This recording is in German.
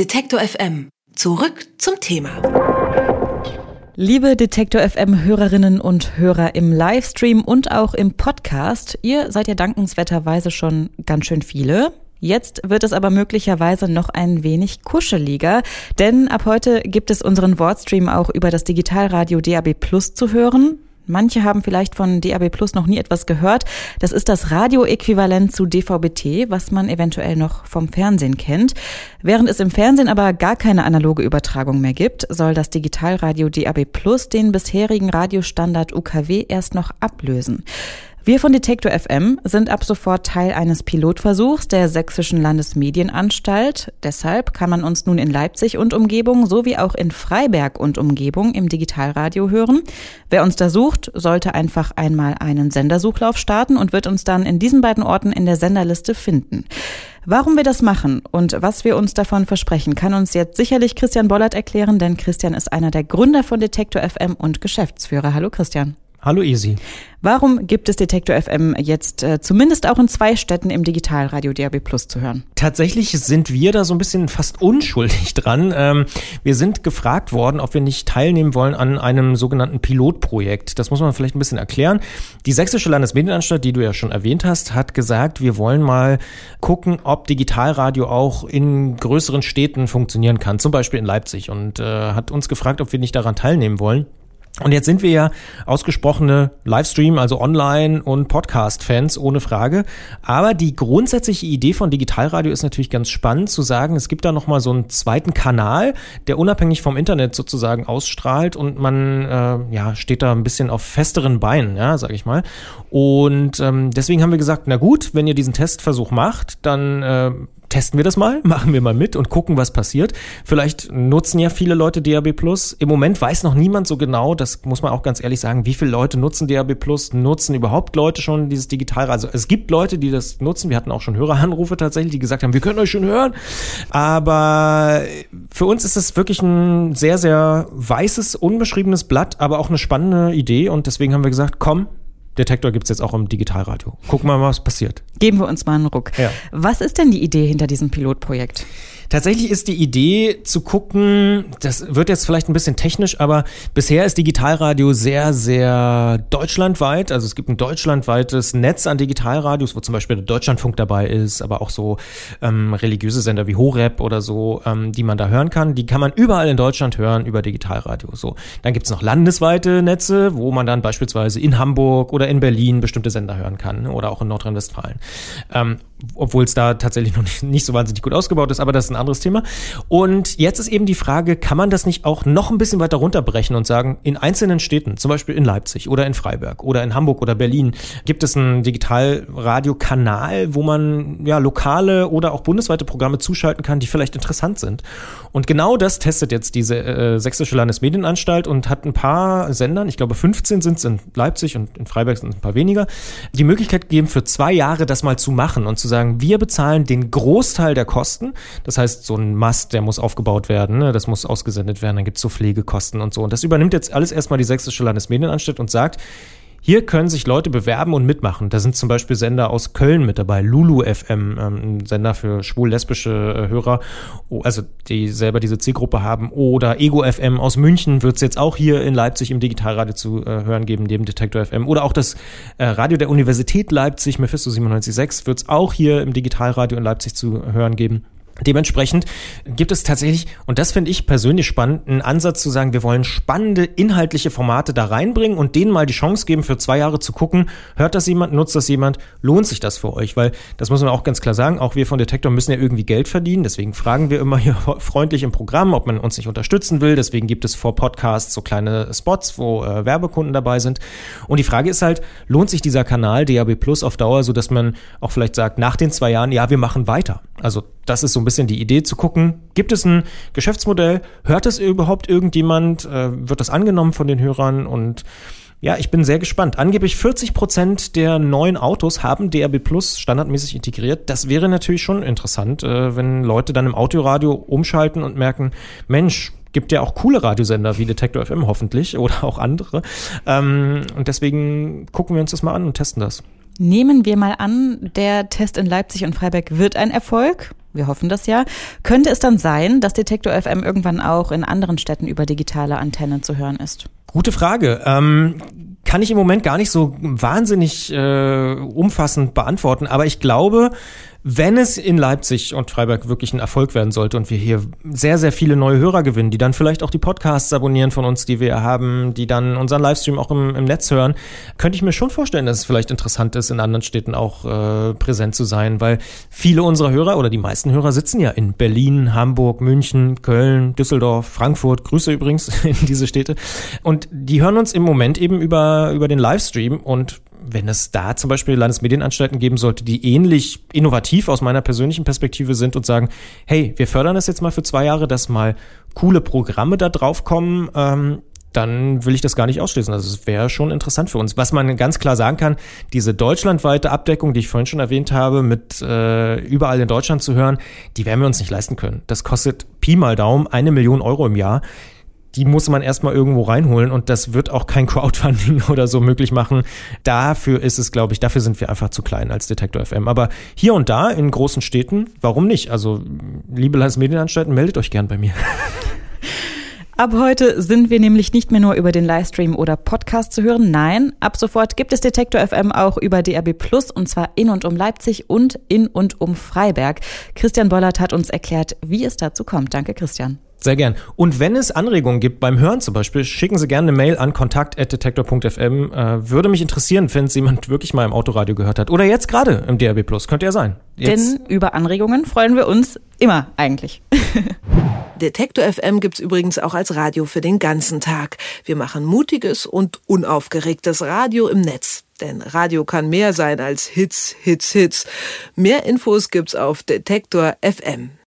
Detektor FM. Zurück zum Thema. Liebe Detektor FM Hörerinnen und Hörer im Livestream und auch im Podcast, ihr seid ja dankenswerterweise schon ganz schön viele. Jetzt wird es aber möglicherweise noch ein wenig kuscheliger, denn ab heute gibt es unseren Wordstream auch über das Digitalradio DAB Plus zu hören. Manche haben vielleicht von DAB Plus noch nie etwas gehört. Das ist das Radioäquivalent zu DVB-T, was man eventuell noch vom Fernsehen kennt. Während es im Fernsehen aber gar keine analoge Übertragung mehr gibt, soll das Digitalradio DAB Plus den bisherigen Radiostandard UKW erst noch ablösen. Wir von Detektor FM sind ab sofort Teil eines Pilotversuchs der Sächsischen Landesmedienanstalt. Deshalb kann man uns nun in Leipzig und Umgebung sowie auch in Freiberg und Umgebung im Digitalradio hören. Wer uns da sucht, sollte einfach einmal einen Sendersuchlauf starten und wird uns dann in diesen beiden Orten in der Senderliste finden. Warum wir das machen und was wir uns davon versprechen, kann uns jetzt sicherlich Christian Bollert erklären, denn Christian ist einer der Gründer von Detektor FM und Geschäftsführer. Hallo Christian. Hallo Easy. Warum gibt es Detektor FM jetzt äh, zumindest auch in zwei Städten im Digitalradio DAB Plus zu hören? Tatsächlich sind wir da so ein bisschen fast unschuldig dran. Ähm, wir sind gefragt worden, ob wir nicht teilnehmen wollen an einem sogenannten Pilotprojekt. Das muss man vielleicht ein bisschen erklären. Die Sächsische Landesmedienanstalt, die du ja schon erwähnt hast, hat gesagt, wir wollen mal gucken, ob Digitalradio auch in größeren Städten funktionieren kann, zum Beispiel in Leipzig und äh, hat uns gefragt, ob wir nicht daran teilnehmen wollen. Und jetzt sind wir ja ausgesprochene Livestream, also Online- und Podcast-Fans, ohne Frage. Aber die grundsätzliche Idee von Digitalradio ist natürlich ganz spannend zu sagen, es gibt da nochmal so einen zweiten Kanal, der unabhängig vom Internet sozusagen ausstrahlt und man äh, ja, steht da ein bisschen auf festeren Beinen, ja, sag ich mal. Und ähm, deswegen haben wir gesagt, na gut, wenn ihr diesen Testversuch macht, dann äh, testen wir das mal, machen wir mal mit und gucken, was passiert. Vielleicht nutzen ja viele Leute DAB Plus. Im Moment weiß noch niemand so genau, das muss man auch ganz ehrlich sagen, wie viele Leute nutzen DAB Plus, nutzen überhaupt Leute schon dieses Digitalradio. Also es gibt Leute, die das nutzen. Wir hatten auch schon Höreranrufe tatsächlich, die gesagt haben, wir können euch schon hören. Aber für uns ist es wirklich ein sehr, sehr weißes, unbeschriebenes Blatt, aber auch eine spannende Idee und deswegen haben wir gesagt, komm, Detektor gibt es jetzt auch im Digitalradio. Gucken wir mal, was passiert. Geben wir uns mal einen Ruck. Ja. Was ist denn die Idee hinter diesem Pilotprojekt? Tatsächlich ist die Idee zu gucken, das wird jetzt vielleicht ein bisschen technisch, aber bisher ist Digitalradio sehr, sehr deutschlandweit. Also es gibt ein deutschlandweites Netz an Digitalradios, wo zum Beispiel der Deutschlandfunk dabei ist, aber auch so ähm, religiöse Sender wie Horeb oder so, ähm, die man da hören kann. Die kann man überall in Deutschland hören über Digitalradio. So, dann gibt's noch landesweite Netze, wo man dann beispielsweise in Hamburg oder in Berlin bestimmte Sender hören kann oder auch in Nordrhein-Westfalen. Ähm, obwohl es da tatsächlich noch nicht, nicht so wahnsinnig gut ausgebaut ist, aber das ist ein anderes Thema. Und jetzt ist eben die Frage, kann man das nicht auch noch ein bisschen weiter runterbrechen und sagen, in einzelnen Städten, zum Beispiel in Leipzig oder in Freiberg oder in Hamburg oder Berlin, gibt es einen Digitalradiokanal, wo man ja lokale oder auch bundesweite Programme zuschalten kann, die vielleicht interessant sind. Und genau das testet jetzt diese äh, Sächsische Landesmedienanstalt und hat ein paar Sendern, ich glaube 15 sind es in Leipzig und in Freiberg sind es ein paar weniger, die Möglichkeit gegeben, für zwei Jahre das mal zu machen und zu sagen, wir bezahlen den Großteil der Kosten. Das heißt, so ein Mast, der muss aufgebaut werden, ne? das muss ausgesendet werden, dann gibt es so Pflegekosten und so. Und das übernimmt jetzt alles erstmal die Sächsische Landesmedienanstalt und sagt, hier können sich Leute bewerben und mitmachen. Da sind zum Beispiel Sender aus Köln mit dabei, Lulu FM, ähm, ein Sender für schwul-lesbische äh, Hörer, also die selber diese Zielgruppe haben. Oder Ego FM aus München wird es jetzt auch hier in Leipzig im Digitalradio zu äh, hören geben, neben Detektor FM. Oder auch das äh, Radio der Universität Leipzig, Mephisto 97.6, wird es auch hier im Digitalradio in Leipzig zu hören geben. Dementsprechend gibt es tatsächlich, und das finde ich persönlich spannend, einen Ansatz zu sagen, wir wollen spannende inhaltliche Formate da reinbringen und denen mal die Chance geben, für zwei Jahre zu gucken, hört das jemand, nutzt das jemand, lohnt sich das für euch? Weil, das muss man auch ganz klar sagen, auch wir von Detektor müssen ja irgendwie Geld verdienen, deswegen fragen wir immer hier freundlich im Programm, ob man uns nicht unterstützen will, deswegen gibt es vor Podcasts so kleine Spots, wo äh, Werbekunden dabei sind. Und die Frage ist halt, lohnt sich dieser Kanal DAB Plus auf Dauer, so dass man auch vielleicht sagt, nach den zwei Jahren, ja, wir machen weiter. Also das ist so ein bisschen die Idee zu gucken, gibt es ein Geschäftsmodell, hört es überhaupt irgendjemand, äh, wird das angenommen von den Hörern und ja, ich bin sehr gespannt. Angeblich 40 Prozent der neuen Autos haben DRB Plus standardmäßig integriert. Das wäre natürlich schon interessant, äh, wenn Leute dann im Autoradio umschalten und merken, Mensch, gibt ja auch coole Radiosender wie Detector FM hoffentlich oder auch andere. Ähm, und deswegen gucken wir uns das mal an und testen das. Nehmen wir mal an, der Test in Leipzig und Freiberg wird ein Erfolg. Wir hoffen das ja, könnte es dann sein, dass Detektor FM irgendwann auch in anderen Städten über digitale Antennen zu hören ist? Gute Frage. Ähm, kann ich im Moment gar nicht so wahnsinnig äh, umfassend beantworten, aber ich glaube, wenn es in Leipzig und Freiburg wirklich ein Erfolg werden sollte und wir hier sehr, sehr viele neue Hörer gewinnen, die dann vielleicht auch die Podcasts abonnieren von uns, die wir haben, die dann unseren Livestream auch im, im Netz hören, könnte ich mir schon vorstellen, dass es vielleicht interessant ist, in anderen Städten auch äh, präsent zu sein, weil viele unserer Hörer oder die meisten Hörer sitzen ja in Berlin, Hamburg, München, Köln, Düsseldorf, Frankfurt, Grüße übrigens in diese Städte. Und die hören uns im Moment eben über, über den Livestream und wenn es da zum Beispiel Landesmedienanstalten geben sollte, die ähnlich innovativ aus meiner persönlichen Perspektive sind und sagen, hey, wir fördern das jetzt mal für zwei Jahre, dass mal coole Programme da drauf kommen, ähm, dann will ich das gar nicht ausschließen. Also es wäre schon interessant für uns. Was man ganz klar sagen kann, diese deutschlandweite Abdeckung, die ich vorhin schon erwähnt habe, mit äh, überall in Deutschland zu hören, die werden wir uns nicht leisten können. Das kostet Pi mal Daumen eine Million Euro im Jahr die muss man erstmal irgendwo reinholen und das wird auch kein Crowdfunding oder so möglich machen. Dafür ist es, glaube ich, dafür sind wir einfach zu klein als Detektor FM. Aber hier und da in großen Städten, warum nicht? Also, liebe Landesmedienanstalten, meldet euch gern bei mir. Ab heute sind wir nämlich nicht mehr nur über den Livestream oder Podcast zu hören. Nein, ab sofort gibt es Detektor FM auch über DRB Plus und zwar in und um Leipzig und in und um Freiberg. Christian Bollert hat uns erklärt, wie es dazu kommt. Danke, Christian. Sehr gern. Und wenn es Anregungen gibt beim Hören zum Beispiel, schicken Sie gerne eine Mail an kontakt.detektor.fm. Äh, würde mich interessieren, wenn es jemand wirklich mal im Autoradio gehört hat. Oder jetzt gerade im DRB Plus. Könnte ja sein. Jetzt. Denn über Anregungen freuen wir uns immer eigentlich. Detektor FM gibt's übrigens auch als Radio für den ganzen Tag. Wir machen mutiges und unaufgeregtes Radio im Netz. Denn Radio kann mehr sein als Hits, Hits, Hits. Mehr Infos gibt's auf Detektor FM.